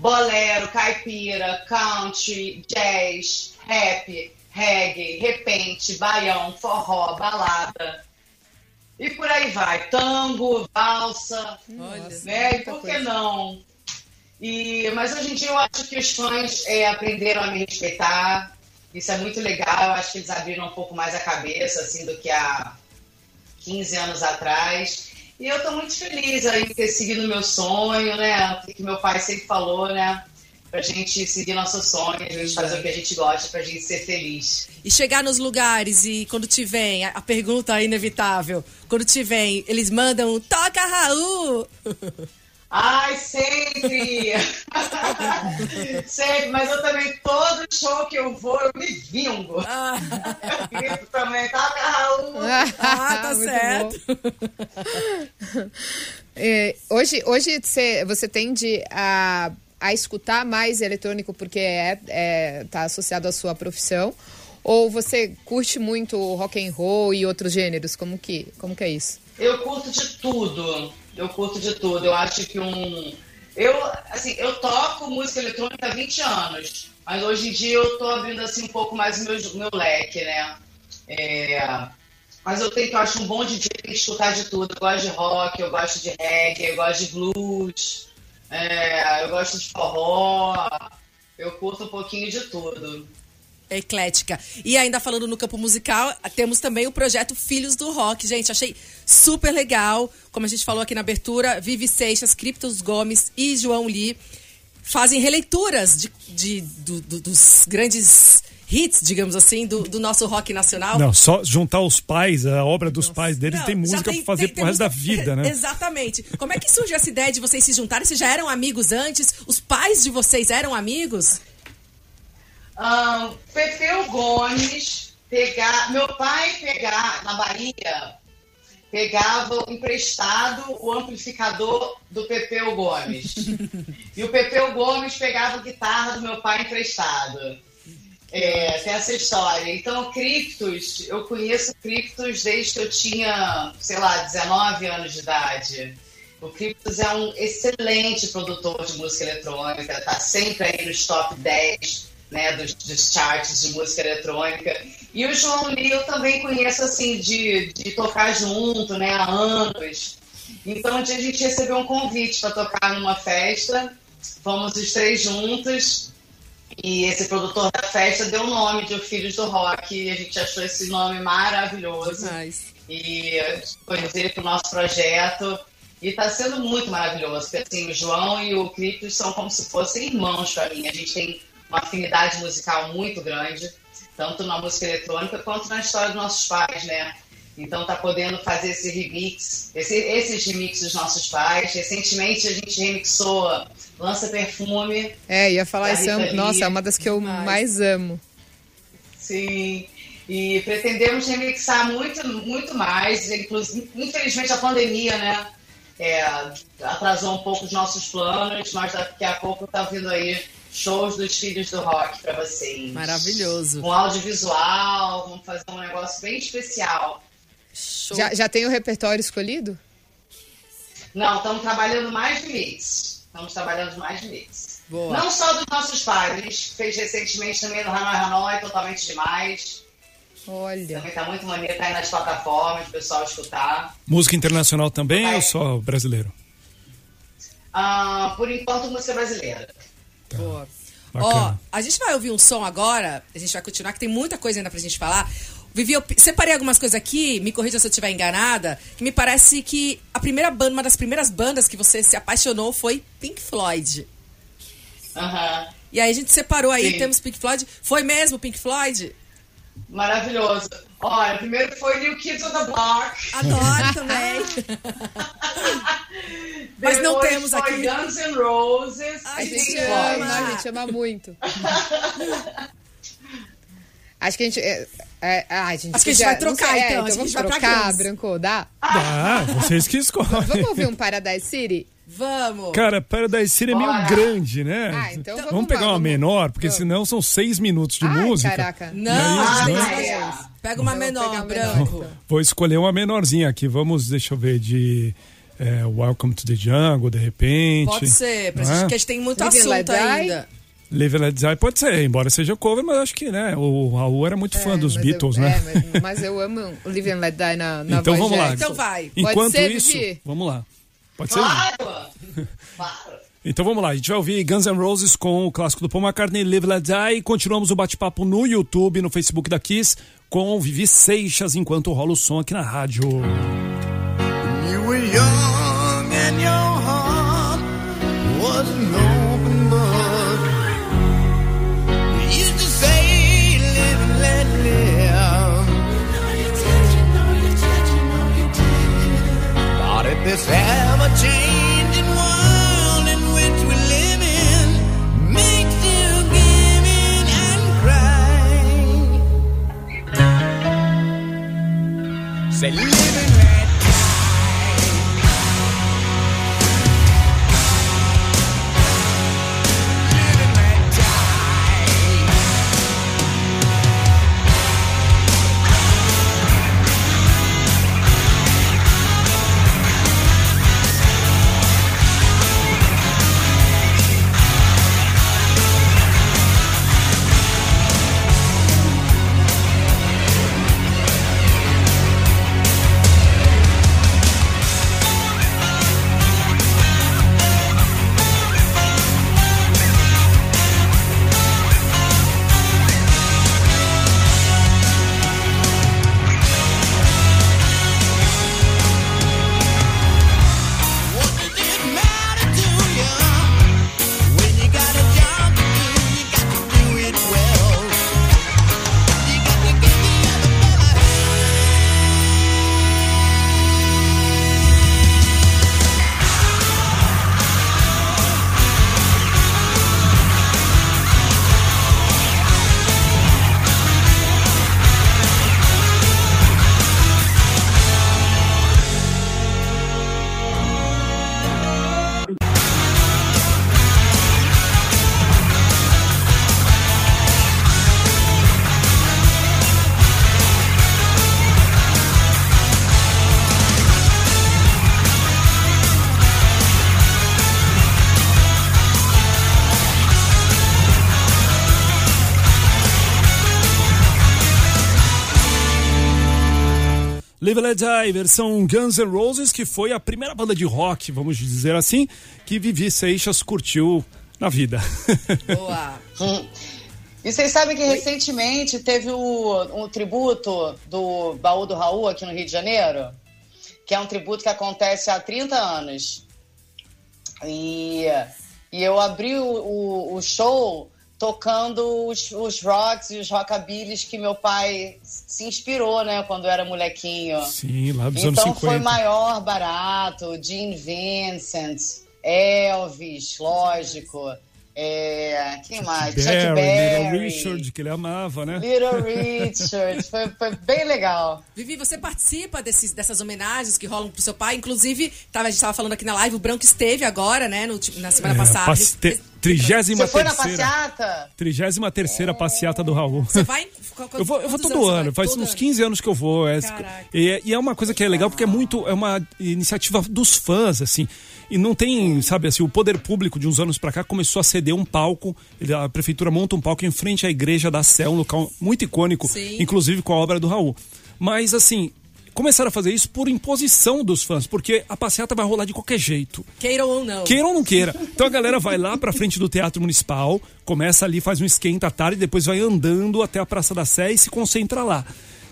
Bolero, caipira, country, jazz, rap, reggae, repente, baião, forró, balada. E por aí vai. Tango, valsa,
Olha,
né? E por que não? E, mas hoje em dia eu acho que os fãs é, aprenderam a me respeitar. Isso é muito legal. Eu acho que eles abriram um pouco mais a cabeça assim do que há 15 anos atrás. E eu estou muito feliz aí de ter seguido meu sonho, né? O que meu pai sempre falou, né? Pra gente seguir nosso sonho, a gente fazer o que a gente gosta, pra gente ser feliz.
E chegar nos lugares e quando te vem, a, pergunta inevitável, quando te vem, eles mandam toca Raul!
Ai, sempre! sempre, mas eu também, todo show que eu vou, eu me vingo.
Ah,
Eu grito também, toca Raul!
ah, tá certo.
É, hoje hoje você, você tende a, a escutar mais eletrônico porque é, é, tá associado à sua profissão? Ou você curte muito rock and roll e outros gêneros? Como que, como que é isso?
Eu curto de tudo. Eu curto de tudo. Eu acho que um. Eu, assim, eu toco música eletrônica há 20 anos, mas hoje em dia eu tô abrindo assim um pouco mais o meu, meu leque, né? É, Mas eu tenho eu acho um bom DJ tem que escutar de tudo. Eu gosto de rock, eu gosto de reggae, eu gosto de blues, é, eu gosto de forró, eu curto um pouquinho de tudo.
Eclética. E ainda falando no campo musical, temos também o projeto Filhos do Rock. Gente, achei super legal. Como a gente falou aqui na abertura, Vivi Seixas, Criptos Gomes e João Lee fazem releituras de, de- do- do- dos grandes hits, digamos assim, do, do nosso rock nacional.
Não, só juntar os pais, a obra dos pais deles,
Não,
tem música pra fazer
tem-
pro
tem
resto da
música-
vida, né?
Exatamente. Como é que surgiu essa ideia de vocês se juntarem? Vocês já eram amigos antes? Os pais de vocês eram amigos?
Ahn, Pepeu Gomes pegar. Meu pai pegar na Bahia pegava emprestado o amplificador do Pepeu Gomes. e o Pepeu Gomes pegava a guitarra do meu pai emprestado. É, tem essa história. Então, Criptos, eu conheço Criptos desde que eu tinha, sei lá, 19 anos de idade. O Criptos é um excelente produtor de música eletrônica, está sempre aí nos top 10 né, dos, dos charts de música eletrônica. E o João Lee eu também conheço assim, de, de tocar junto né, há anos. Então, um dia a gente recebeu um convite para tocar numa festa, fomos os três juntos. E esse produtor da festa deu o nome de O Filhos do Rock e a gente achou esse nome maravilhoso
Demais.
e escolhemos ele para o nosso projeto. E está sendo muito maravilhoso, porque assim, o João e o Criptos são como se fossem irmãos para mim. A gente tem uma afinidade musical muito grande, tanto na música eletrônica quanto na história dos nossos pais, né? Então tá podendo fazer esse remix, esse- esses remixes dos nossos pais. Recentemente a gente remixou Lança Perfume,
É, ia falar isso. Nossa, é uma das que eu
Demais.
mais amo.
Sim, e pretendemos remixar muito, muito mais. Inclusive, infelizmente a pandemia, né, é, atrasou um pouco os nossos planos, mas daqui a pouco tá vindo aí shows dos filhos do rock para vocês.
Maravilhoso.
Um audiovisual, vamos fazer um negócio bem especial.
Show.
Já, já tem o repertório escolhido?
Não, estamos trabalhando mais de mix. Estamos trabalhando mais de mix.
Boa.
Não só dos nossos gente fez recentemente também no Hanoi Hanoi, totalmente demais.
Olha.
Também tá muito maneiro, tá aí nas plataformas, o pessoal escutar.
Música internacional também
Vai.
ou só brasileiro?
Ah, por enquanto, música brasileira.
Boa. Ó, a gente vai ouvir um som agora, a gente vai continuar, que tem muita coisa ainda pra gente falar. Vivi, eu separei algumas coisas aqui, me corrija se eu estiver enganada, que me parece que a primeira banda, uma das primeiras bandas que você se apaixonou foi Pink Floyd.
Aham.
E aí a gente separou aí,
Sim.
temos Pink Floyd. Foi mesmo Pink Floyd?
Maravilhoso. Olha, primeiro foi New Kids on the Block.
Adoro também. Mas não temos
foi
aqui.
Guns N' Roses.
A
A gente ama, a gente ama muito. Acho que a gente. É, é, ah, a gente
Acho que a gente vai trocar,
sei,
então.
É,
Acho que a
vamos
gente vai pra
trocar. Branco, dá?
Ah, vocês que escolhem.
Vamos ouvir um Paradise City?
Vamos.
Cara, Paradise City é meio
Bora.
grande, né?
Ah, então
vamos,
vamos
pegar uma
vamos.
menor, porque
Vamos.
senão são seis minutos de
Ai,
música.
caraca.
Não,
aí,
gente,
né?
pega uma menor,
menor,
branco.
então.
Vou escolher uma menorzinha aqui. Vamos, deixa eu ver, de é, Welcome to the Jungle, de repente.
Pode ser,
Não é?
porque a gente tem muito
Let
assunto ainda.
Live and Let Die pode ser, embora seja cover, mas acho que, né, o Raul era muito fã
É,
dos
mas
Beatles,
eu,
né?
É, mas, mas eu amo o Live and Let Die na, na
Então
voz
vamos lá.
Então vai.
Pode
Enquanto
ser,
isso,
Vivi?
vamos lá. Pode ser?
Claro! Claro!
Então vamos lá, a gente vai ouvir Guns N' Roses com o clássico do Paul McCartney, Live Let Die, continuamos o bate-papo no YouTube, no Facebook da Kiss, com Vivi Seixas, enquanto rola o som aqui na rádio.
You were young and your heart was an open book. You used to say, live and let live. But at this and cry. Live Let Die,
versão Guns N' Roses, que foi a primeira banda de rock, vamos dizer assim, que Vivi Seixas curtiu na vida.
Boa.
E vocês sabem que recentemente teve o, um tributo do Baú do Raul aqui no Rio de Janeiro, que é um tributo que acontece há 30 anos. E, e eu abri o, o, o show tocando os, os rocks e os rockabillys que meu pai se inspirou, né, quando era molequinho.
Sim, lá dos
Então
anos 50.
foi maior barato, Gene Vincent, Elvis, lógico. É, quem mais? Chuck
Barry,
Berry,
Little Richard, que ele amava, né?
Little Richard. Foi, foi bem legal.
Vivi, você participa desses, dessas homenagens que rolam pro seu pai? Inclusive, tava, a gente tava falando aqui na live, o Branco esteve agora, né, no, na semana passada.
Passe- te- Trigésima
Você foi na
terceira.
passeata?
Trigésima terceira passeata do Raul.
Você vai?
Eu vou, eu vou todo ano,
vai?
faz
Todo
uns
ano.
15 anos que eu vou. É, e, é- e é uma coisa que é legal porque é muito, é uma iniciativa dos fãs, assim. E não tem, sabe, assim, o poder público de uns anos pra cá começou a ceder um palco. A prefeitura monta um palco em frente à igreja da Sé, um local muito icônico,
Sim.
inclusive com a obra do Raul. Mas, assim, começaram a fazer isso por imposição dos fãs, porque a passeata vai rolar de qualquer jeito.
Queiram ou não.
Queira ou não queira. Então a galera vai lá pra frente do Teatro Municipal, começa ali, faz um esquenta à tarde, depois vai andando até a Praça da Sé e se concentra lá.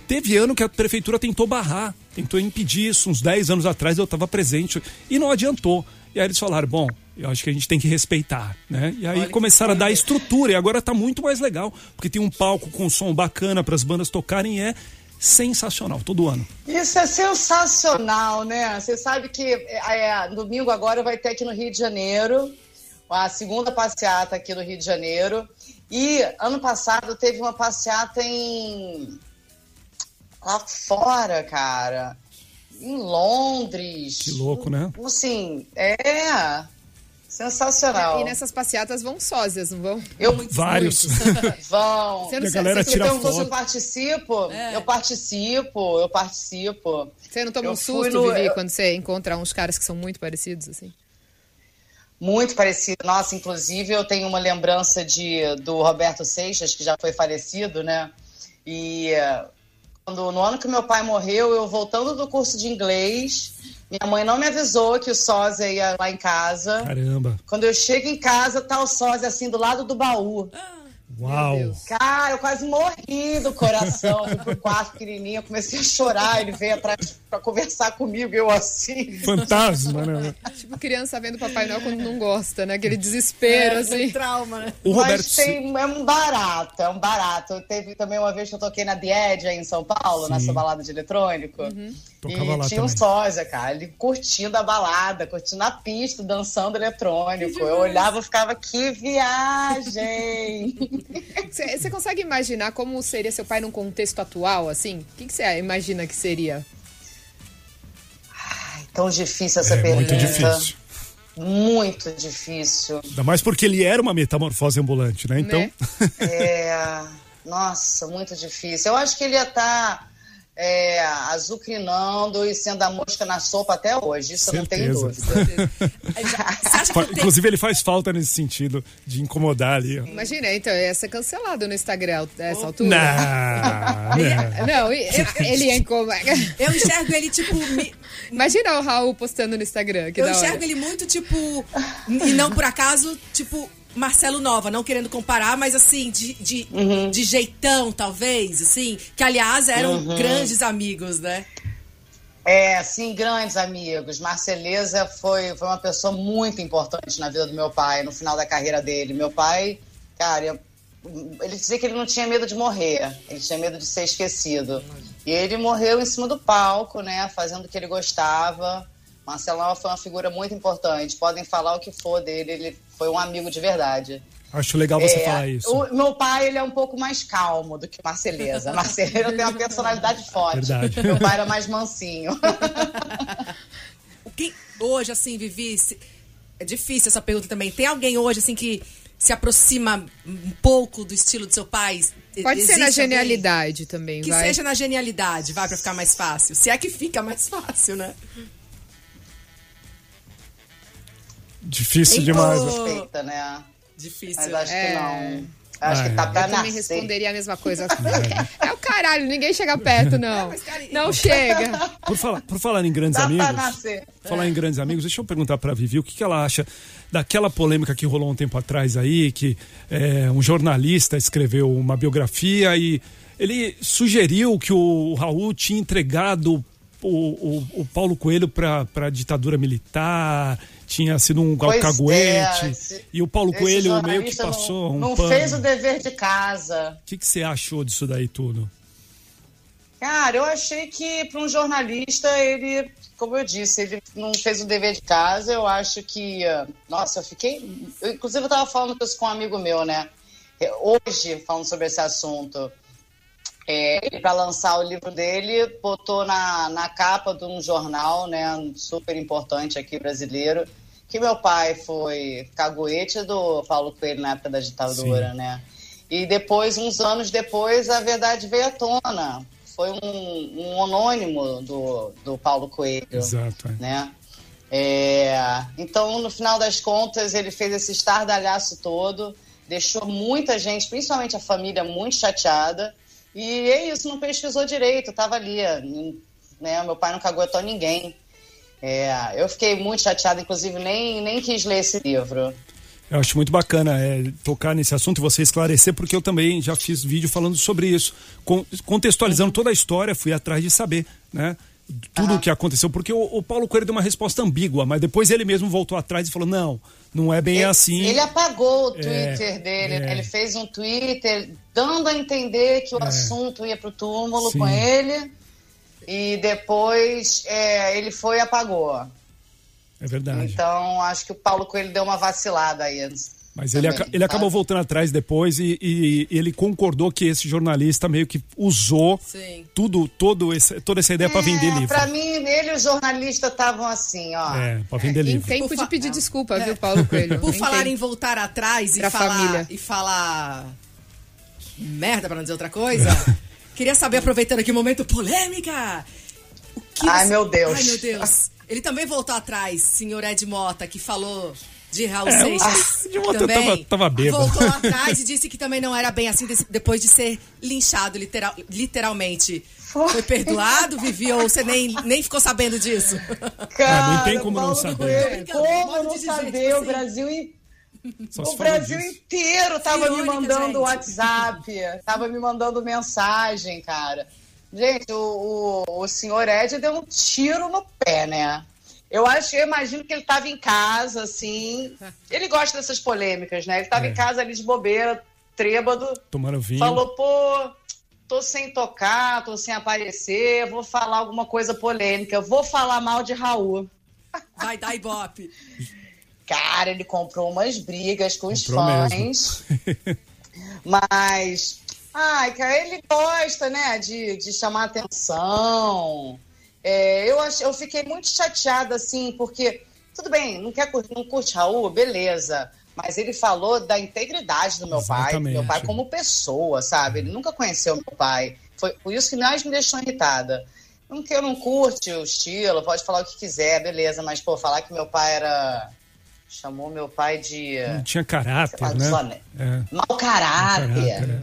Teve ano que a prefeitura tentou barrar, tentou impedir isso, uns 10 anos atrás eu estava presente e não adiantou. E aí eles falaram, bom, eu acho que a gente tem que respeitar, né? E aí
Olha
começaram a dar estrutura e agora tá muito mais legal, porque tem um palco com som bacana para as bandas tocarem e é sensacional todo ano.
Isso é sensacional, né? Você sabe que é, domingo agora vai ter aqui no Rio de Janeiro a segunda passeata aqui no Rio de Janeiro. E ano passado teve uma passeata em lá fora, cara. em Londres.
Que louco, né?
Assim, é sensacional.
E nessas passeatas vão sósias, não vão?
Eu
Vários.
vão.
Você
E
não,
a galera
Você
tira
perguntou se eu
foto.
participo? Eu participo, eu participo.
você não toma
Eu
um susto,
no-
Vivi,
eu-
quando você encontra uns caras que são muito parecidos, assim?
Muito parecido. Nossa, inclusive eu tenho uma lembrança de do Roberto Seixas, que já foi falecido, né? E no ano que meu pai morreu, eu voltando do curso de inglês, minha mãe não me avisou que o sósia ia lá em casa.
Caramba.
Quando eu chego em casa, tá o sósia assim do lado do baú.
Uau.
Cara, eu quase morri do coração. Fui pro quarto pequenininho, eu comecei a chorar. Ele veio atrás pra conversar comigo, eu assim.
Fantasma, né?
Tipo criança vendo Papai Noel quando não gosta, né? Aquele desespero, assim.
Trauma, né?
O Roberto
Mas tem, é um barato, é um barato. Teve também uma vez que eu toquei na The Edge aí em São Paulo, nessa balada de eletrônico.
Tocava
e
lá
tinha um
também.
sósia, cara, ele curtindo a balada, curtindo a pista, dançando eletrônico. Eu olhava e ficava, que viagem!
Você consegue imaginar como seria seu pai num contexto atual, assim? O que que você imagina que seria?
Tão difícil essa
É
pergunta.
muito difícil.
Muito difícil.
Ainda mais porque ele era uma metamorfose ambulante, né? Então,
Né?
É, nossa, muito difícil. Eu acho que ele ia estar é, azucrinando e sendo a mosca na sopa até hoje. Isso eu não tenho
Certeza.
dúvida.
Tem...
inclusive ele faz falta nesse sentido de incomodar ali.
Imagina, então, ia ser cancelado no Instagram a essa altura.
não.
Não, ele ia incomodar.
Eu enxergo ele, tipo... me-
Imagina o Raul postando no Instagram, que
Eu
da hora.
enxergo ele muito, tipo... E não por acaso, tipo... Marcelo Nova, não querendo comparar, mas assim, de, de, de jeitão, talvez, assim. Que, aliás, eram grandes amigos, né?
É, sim, grandes amigos. Marceleza foi, foi uma pessoa muito importante na vida do meu pai, no final da carreira dele. Meu pai, cara, eu- ele dizia que ele não tinha medo de morrer, ele tinha medo de ser esquecido. E ele morreu em cima do palco, né, fazendo o que ele gostava. Marcelão foi uma figura muito importante. Podem falar o que for dele, ele foi um amigo de verdade.
Acho legal você
É,
falar isso.
O meu pai, ele é um pouco mais calmo do que Marceleza. Marceleza tem uma personalidade forte.
Verdade.
Meu pai era mais mansinho.
O que hoje, assim, Vivi, se- é difícil essa pergunta também. Tem alguém hoje, assim, que se aproxima um pouco do estilo do seu pai?
Pode ser na
Existe
genialidade também,
Que
vai.
seja na genialidade, vai, pra ficar mais fácil. Se é que fica mais fácil, né?
Difícil demais.
Suspeita, né?
Difícil.
Mas acho
É.
que não. Acho
Ah,
que tá
é.
pra
Eu também
nascer.
responderia a mesma coisa. É o caralho, ninguém chega perto, não. Não chega.
Por falar, por falar em grandes
Dá
amigos. Falar em grandes amigos, deixa eu perguntar pra Vivi o que, que ela acha daquela polêmica que rolou um tempo atrás aí, que é, um jornalista escreveu uma biografia e ele sugeriu que o Raul tinha entregado o, o, o Paulo Coelho pra, pra ditadura militar, tinha sido um
Pois
alcaguete.
é, esse-
e o Paulo Coelho meio que
jornalista não-
passou um
Não
pano.
fez o dever de casa.
O que, que você achou disso daí tudo?
Cara, eu achei que para um jornalista, ele, como eu disse, ele não fez o dever de casa. Eu acho que. Nossa, eu fiquei. Eu, inclusive, eu estava falando isso com um amigo meu, né? Hoje, falando sobre esse assunto. É, para lançar o livro dele, botou na, na capa de um jornal, né, super importante aqui brasileiro, que meu pai foi caguete do Paulo Coelho na época da ditadura,
Sim.
né? E depois, uns anos depois, a verdade veio à tona. Foi um, um anônimo do, do Paulo Coelho
Exato. é.
né? É, então, no final das contas, ele fez esse estardalhaço todo, deixou muita gente, principalmente a família, muito chateada. E é isso, não pesquisou direito, tava ali. Né? Meu pai não caguetou ninguém. É, eu fiquei muito chateada, inclusive nem, nem quis ler esse livro.
Eu acho muito bacana é, tocar nesse assunto e você esclarecer, porque eu também já fiz vídeo falando sobre isso, con- contextualizando toda a história, fui atrás de saber, né? Tudo o que aconteceu, porque o, o Paulo Coelho deu uma resposta ambígua, mas depois ele mesmo voltou atrás e falou: não, não é bem
ele,
assim.
Ele apagou o
É,
Twitter dele,
é.
ele fez um Twitter dando a entender que o
É.
assunto ia pro túmulo
Sim.
com ele. E depois é, ele foi e apagou.
É verdade.
Então, acho que o Paulo Coelho deu uma vacilada aí.
Mas ele,
também,
aca- ele acabou voltando atrás depois e, e- e ele concordou que esse jornalista meio que usou
Sim.
tudo, todo esse, toda essa ideia para vender
É,
livro.
Pra mim, ele e o jornalista estavam assim, ó.
É, para vender
Em
livro.
tempo
Por
de pedir desculpa, viu, Paulo Coelho?
Por
Em
falar
tempo.
em voltar atrás e
Pra
falar
família.
e falar merda pra não dizer outra coisa, queria saber aproveitando aqui o momento polêmica. O que
Ai,
você-
meu Deus.
Ai meu Deus. Ele também voltou atrás, senhor Ed Mota, que falou de Raul
É,
Seixas.
Ed Mota
também
tava- tava bêbado.
Voltou atrás e disse que também não era bem assim depois de ser linchado literal- literalmente. Foi perdoado, Vivi, ou você nem, nem ficou sabendo disso?
Cara,
Ah, não tem como não saber.
Coelho, Como
de
não saber?
tipo
o
assim.
Brasil in-
Só se
O Brasil
disso.
inteiro tava me mandando
gente.
WhatsApp, tava me mandando mensagem, cara. Gente, o, o, o senhor Ed deu um tiro no pé, né? Eu acho, eu imagino que ele tava em casa, assim. Ele gosta dessas polêmicas, né? Ele tava
É.
em casa ali de bobeira, trêbado,
Tomando vinho.
falou, pô, tô sem tocar, tô sem aparecer, vou falar alguma coisa polêmica, vou falar mal de Raul.
Vai dar ibope.
Cara, ele comprou umas brigas com os
Comprou
fãs. Mas, ai, cara, ele gosta, né, de, de chamar atenção. É, eu, ach, eu fiquei muito chateada, assim, porque, tudo bem, não, quer, não curte Raul, beleza. Mas ele falou da integridade do meu pai, do meu pai
Exatamente.
como pessoa, sabe? Ele nunca conheceu meu pai. Foi por isso que mais me deixou irritada. Não que eu não curte o estilo, pode falar o que quiser, beleza. Mas, pô, falar que meu pai era. Chamou meu pai de.
Não tinha caráter,
lá,
né?
desone-
É,
Mau caráter.
caráter, é.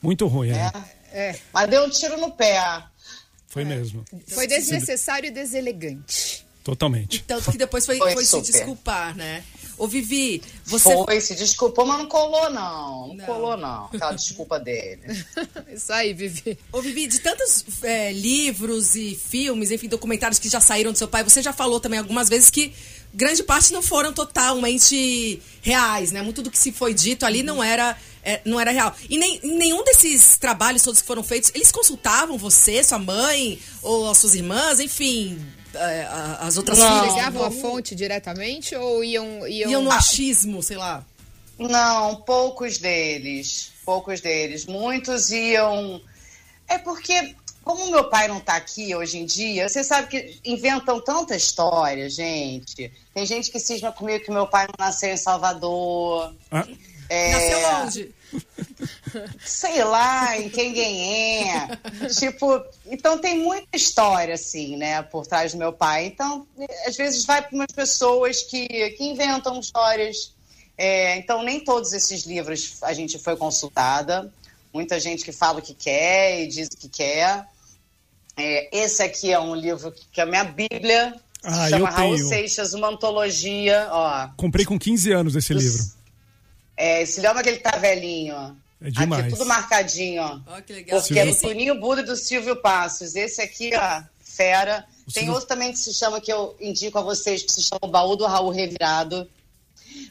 Muito ruim, é.
É. Mas deu um tiro no pé.
Foi mesmo.
Foi desnecessário e deselegante.
Totalmente.
Tanto que depois foi,
Foi
foi se desculpar, né? Ô, Vivi, você.
Foi, se desculpou, mas não colou, não. Não,
Não.
colou, não. Aquela desculpa dele.
Isso aí, Vivi.
Ô, Vivi, de tantos é, livros e filmes, enfim, documentários que já saíram do seu pai, você já falou também algumas vezes que grande parte não foram totalmente reais, né? Muito do que se foi dito ali não era, é, não era real. E nem, em nenhum desses trabalhos todos que foram feitos, eles consultavam você, sua mãe, ou as suas irmãs, enfim, as outras
Não.
filhas.
Chegavam à fonte diretamente ou iam. Iam,
Iam no achismo, sei lá.
Não, poucos deles. Poucos deles. Muitos iam. É porque, como meu pai não tá aqui hoje em dia, você sabe que inventam tanta história, gente. Tem gente que cisma comigo que meu pai não nasceu em Salvador.
Ah,
É,
Nasceu onde?
sei lá, em quem quem é. tipo, então tem muita história, assim, né, por trás do meu pai. Então, às vezes vai para umas pessoas que, que inventam histórias. É, então, nem todos esses livros a gente foi consultada. Muita gente que fala o que quer e diz o que quer. É, esse aqui é um livro que que é a minha bíblia.
Ah,
se chama Raul. Seixas, uma antologia. Ó,
comprei com 15 anos esse livro.
é, esse lembra que ele tá velhinho.
É demais.
Aqui tudo marcadinho, ó.
Ó, que legal.
Porque é do
Esse-
Toninho Buda e do Silvio Passos. Esse aqui, ó, fera.
O
Tem
Silvio-
outro também que se chama, que eu indico a vocês, que se chama o Baú do Raul Revirado.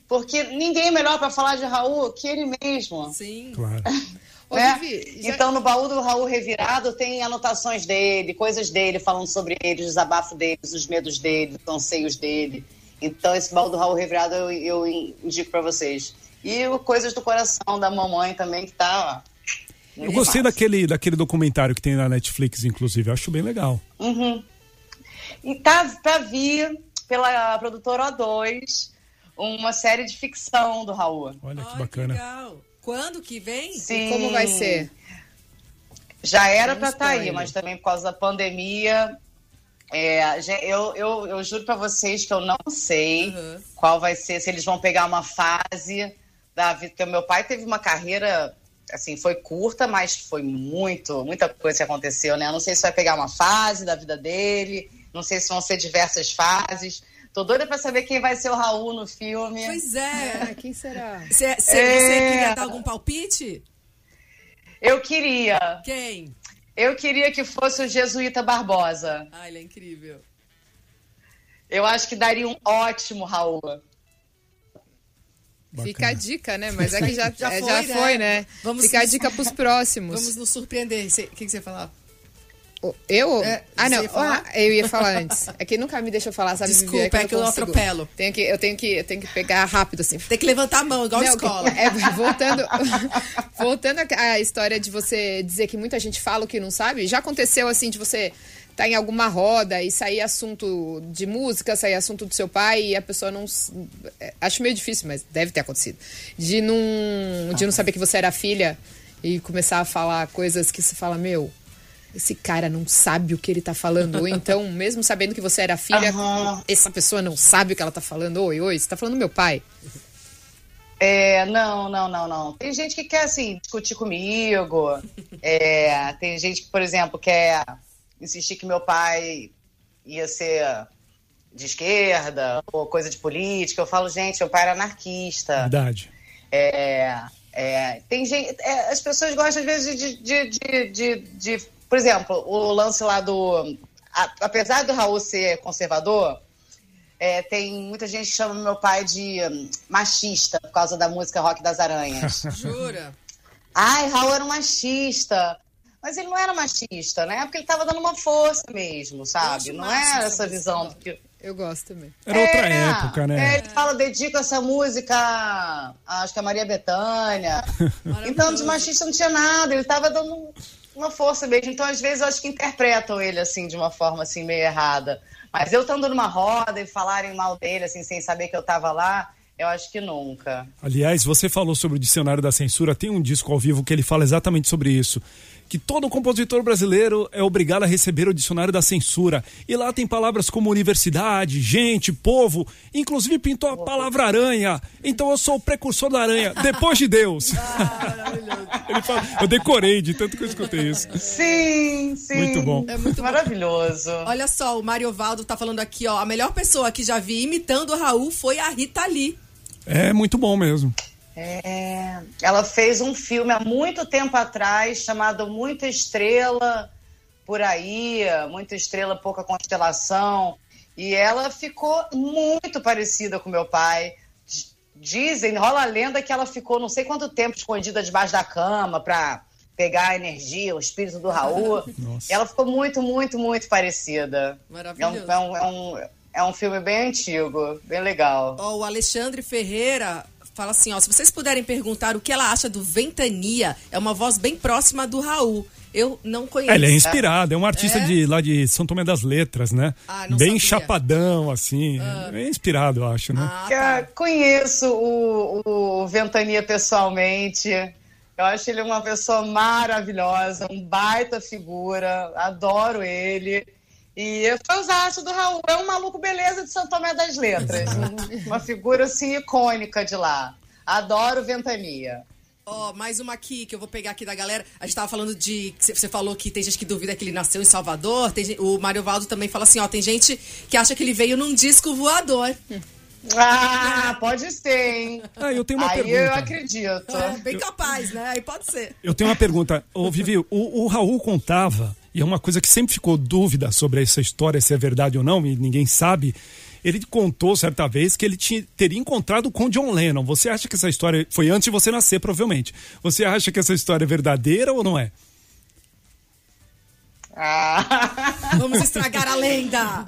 Porque ninguém é melhor para falar de Raul que ele mesmo.
Sim.
Claro.
Ô,
né?
Vivi, já-
Então, no Baú do Raul Revirado tem anotações dele, coisas dele, falando sobre ele, os desabafos dele, os medos dele, os anseios dele. Então, esse Baú do Raul Revirado eu, eu indico para vocês. E o Coisas do Coração da mamãe também, que tá, ó.
Eu gostei
massa.
daquele, daquele documentário que tem na Netflix, inclusive. Eu acho bem legal.
Uhum. E tá pra vir pela produtora O2 uma série de ficção do Raul.
Olha que bacana.
legal. Quando que vem?
Sim.
Como vai ser?
Já era pra estar aí,
spoiler.
mas também por causa da pandemia. é, eu, eu, eu juro pra vocês que eu não sei
Uhum.
qual vai ser, se eles vão pegar uma fase da vida. Porque o meu pai teve uma carreira, assim, foi curta, mas foi muito, muita coisa que aconteceu, né? Eu não sei se vai pegar uma fase da vida dele, não sei se vão ser diversas fases. Tô doida pra saber quem vai ser o Raul no filme.
Pois é.
Ah, quem será?
Você, você-
É.
você queria dar algum palpite?
Eu queria.
Quem?
Eu queria que fosse o Jesuíta Barbosa.
Ah, ele é incrível.
Eu acho que daria um ótimo Raul.
Bacana.
Fica a dica, né? Mas aqui já,
Já
é,
foi,
já
né?
foi, né?
Vamos
Fica a
nos-
dica pros próximos.
Vamos nos surpreender. O que, que você ia falar?
Eu?
É,
ah, não.
ia?
Ah, eu ia falar antes. É que nunca me deixa eu falar, sabe?
Desculpa,
Vivi?
é que eu
não consigo.
atropelo.
Tenho que, eu, tenho que, eu tenho que pegar rápido, assim.
Tem que levantar a mão, igual
Não,
escola.
é, voltando voltando à história de você dizer que muita gente fala o que não sabe, já aconteceu assim de você estar em alguma roda e sair assunto de música, sair assunto do seu pai e a pessoa não. é, Acho meio difícil, mas deve ter acontecido. De não, de não saber que você era filha e começar a falar coisas que se fala, meu. Esse cara não sabe o que ele tá falando. Ou então, mesmo sabendo que você era filha,
Aham.
essa pessoa não sabe o que ela tá falando. Oi, oi, você tá falando do meu pai.
É, não, não, não, não. Tem gente que quer, assim, discutir comigo. É, tem gente que, por exemplo, quer insistir que meu pai ia ser de esquerda ou coisa de política. Eu falo, gente, meu pai era anarquista.
Verdade.
É, é, tem gente, é, as pessoas gostam às vezes de, de, de, de- de- por exemplo, o lance lá do, a- apesar do Raul ser conservador, é, tem muita gente que chama meu pai de hum, machista por causa da música Rock das Aranhas.
Jura?
Ai, Raul era um machista. Mas ele não era machista, né? Porque ele tava dando uma força mesmo, sabe? Não era
essa
essa visão do que.
Eu gosto também.
Era outra
É,
época, né?
é, ele fala, dedica essa música, a- acho que a Maria Bethânia. então, de machista não tinha nada, ele tava dando uma força mesmo. Então, às vezes, eu acho que interpretam ele, assim, de uma forma, assim, meio errada. Mas eu estando numa roda e falarem mal dele, assim, sem saber que eu tava lá, eu acho que nunca.
Aliás, você falou sobre o dicionário da censura. Tem um disco ao vivo que ele fala exatamente sobre isso. Que todo compositor brasileiro é obrigado a receber o dicionário da censura. E lá tem palavras como universidade, gente, povo. Inclusive pintou a palavra aranha. Então eu sou o precursor da aranha, depois de Deus. Ele fala, eu decorei de tanto que eu escutei isso.
Sim, sim.
Muito bom.
É muito bom.
Maravilhoso.
Olha só, o Mário Valdo tá falando aqui, ó. A melhor pessoa que já vi imitando o Raul foi a Rita Lee.
É muito bom mesmo.
É, ela fez um filme há muito tempo atrás chamado Muita Estrela por aí, Muita Estrela, Pouca Constelação. E ela ficou muito parecida com meu pai. Dizem, rola a lenda que ela ficou não sei quanto tempo escondida debaixo da cama para pegar a energia, o espírito do Raul.
Nossa.
Ela ficou muito, muito, muito parecida. É um,
Maravilhoso.
é um, é um, é um filme bem antigo, bem legal.
Ó, o Alexandre Ferreira fala assim, ó, se vocês puderem perguntar o que ela acha do Ventania, é uma voz bem próxima do Raul. Eu não conheço.
Ele é inspirado, é um artista
É?
de, lá de São Tomé das Letras, né?
Ah, não
Bem
sabia.
chapadão, assim. É inspirado, eu acho, né?
Ah, tá.
conheço o, o Ventania pessoalmente. Eu acho ele uma pessoa maravilhosa, um baita figura, adoro ele. E eu fãzaço do Raul, é um maluco beleza de São Tomé das Letras. Um- uma figura assim icônica de lá. Adoro Ventania.
Ó, mais uma aqui que eu vou pegar aqui da galera. A gente tava falando de. Você falou que tem gente que duvida que ele nasceu em Salvador. Tem gente- o Mário Valdo também fala assim: ó, tem gente que acha que ele veio num disco voador.
Ah, pode ser, hein?
Ah, eu tenho uma
Aí
pergunta.
eu acredito.
É, bem capaz, né? Aí pode ser.
Eu tenho uma pergunta. Ô, Vivi, o, o Raul contava, e é uma coisa que sempre ficou dúvida sobre essa história, se é verdade ou não, e ninguém sabe. Ele contou certa vez que ele tinha- teria encontrado com John Lennon. Você acha que essa história foi antes de você nascer, provavelmente? Você acha que essa história é verdadeira ou não é?
Ah.
Vamos estragar a lenda.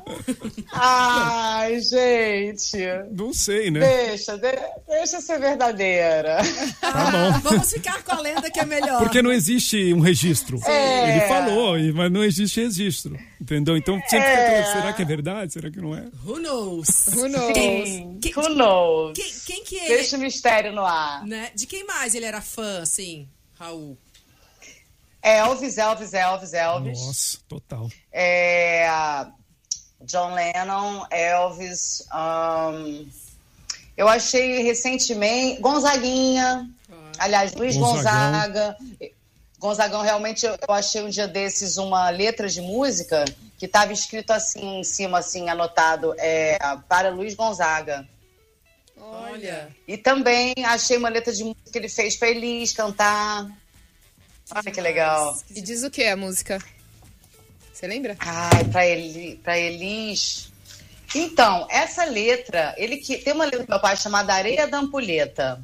Ai, gente.
Não sei, né?
Deixa, de- deixa ser verdadeira.
Tá bom.
Vamos ficar com a lenda que é melhor.
Porque não existe um registro.
É.
Ele falou, mas não existe registro. Entendeu? Então sempre
É.
será que é verdade? Será que não é?
Who knows?
Who knows?
Quem, quem-
Who knows?
quem- quem que ele.
Deixa o mistério no ar.
Né? De quem mais ele era fã, assim, Raul?
Elvis, Elvis, Elvis, Elvis.
Nossa, total.
É, John Lennon, Elvis. ahn, eu achei recentemente. Gonzaguinha. Aliás, Luiz
Gonzagão.
Gonzaga. Gonzagão, realmente, eu achei um dia desses uma letra de música que estava escrito assim em cima, assim, anotado, é, para Luiz Gonzaga.
Olha.
E também achei uma letra de música que ele fez pra Elis cantar. Olha que legal.
E diz o que a música? Você lembra?
Ai, pra, Eli, pra Elis. Então, essa letra, ele que tem uma letra do meu pai chamada Areia da Ampulheta.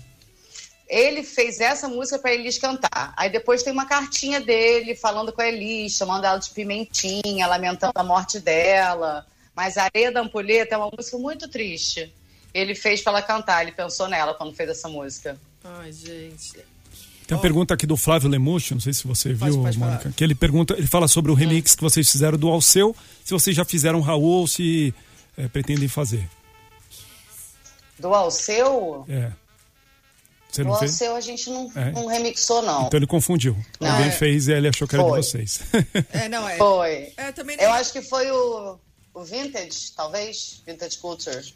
ele fez essa música para Elis cantar. Aí depois tem uma cartinha dele falando com a Elis, chamando ela de pimentinha, lamentando a morte dela. Mas Areia da Ampulheta é uma música muito triste. Ele fez para ela cantar, ele pensou nela quando fez essa música.
Ai, gente.
Tem uma pergunta aqui do Flávio Lemucci, não sei se você viu,
pode
Mônica,
falar.
que ele pergunta, ele fala sobre o remix que vocês fizeram do Alceu, se vocês já fizeram Raul ou se eh, pretendem fazer.
Do Alceu,
É. Você
do
não fez?
Alceu a gente não,
É.
não remixou, não.
Então ele confundiu.
Não,
Alguém
é.
fez e ele achou que era de vocês.
É, não, é.
Foi.
É, também
Eu acho que foi o, o Vintage, talvez? Vintage Culture.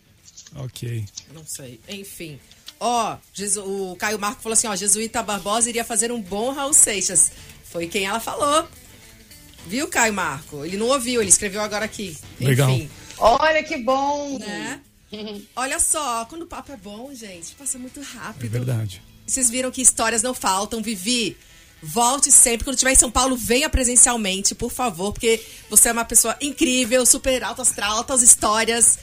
ok.
Não sei. Enfim. Ó, o Caio Marco falou assim, ó, Jesuíta Barbosa iria fazer um bom Raul Seixas. Foi quem ela falou. Viu, Caio Marco? Ele não ouviu, ele escreveu agora aqui.
Legal.
Enfim,
Olha que bom!
né? Olha só, quando o papo é bom, gente, passa muito
É
rápido.
verdade.
Vocês viram que histórias não faltam. Vivi, volte sempre. Quando estiver em São Paulo, venha presencialmente, por favor, porque você é uma pessoa incrível, super alta astral, altas histórias.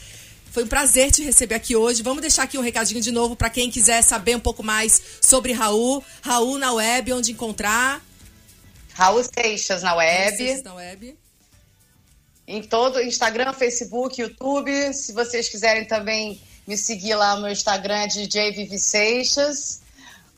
Foi um prazer te receber aqui hoje. Vamos deixar aqui um recadinho de novo para quem quiser saber um pouco mais sobre Raul. Raul na web, onde encontrar.
Raul Seixas na web.
Vocês Na web.
Em todo Instagram, Facebook, YouTube. Se vocês quiserem também me seguir lá no Instagram, é DJ Vivi Seixas.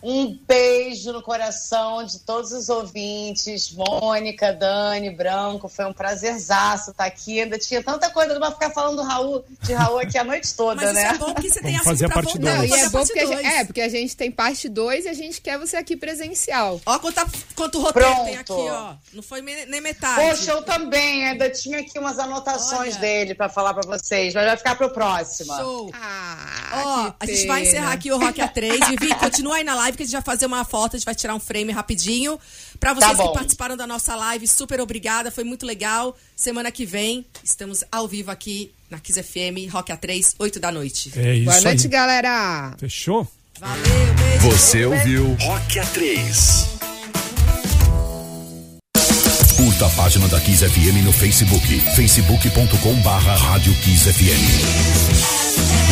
Um beijo no coração de todos os ouvintes. Mônica, Dani, Branco. Foi um prazerzaço estar aqui. Ainda tinha tanta coisa pra ficar falando do Raul, de Raul aqui a noite toda,
Mas isso
né?
é bom porque você tem
Vamos
assunto
fazer a
pra
parte
voltar.
dois.
Não, e é bom porque a gente,
dois.
é, porque a gente tem parte 2 e a gente quer você aqui presencial.
Ó, quanto, quanto roteiro
Pronto.
tem aqui, ó. Não foi nem metade.
Poxa, eu também. Ainda tinha aqui umas anotações
Olha.
dele pra falar pra vocês, mas vai ficar pro próximo.
Show.
Ah,
Ó,
que
a gente vai encerrar aqui o Rock A3. Vivi, continua aí na live que a gente vai fazer uma foto, a gente vai tirar um frame rapidinho. Pra vocês
Tá
que participaram da nossa live, super obrigada, foi muito legal. Semana que vem, estamos ao vivo aqui na Kiss FM, Rock A3, 8 da noite.
É isso
Boa noite,
aí.
galera.
Fechou?
Valeu, beijo.
Você ouviu Rock A3. Curta a página da Kiss FM no Facebook, facebook.com barra Rádio Kiss FM.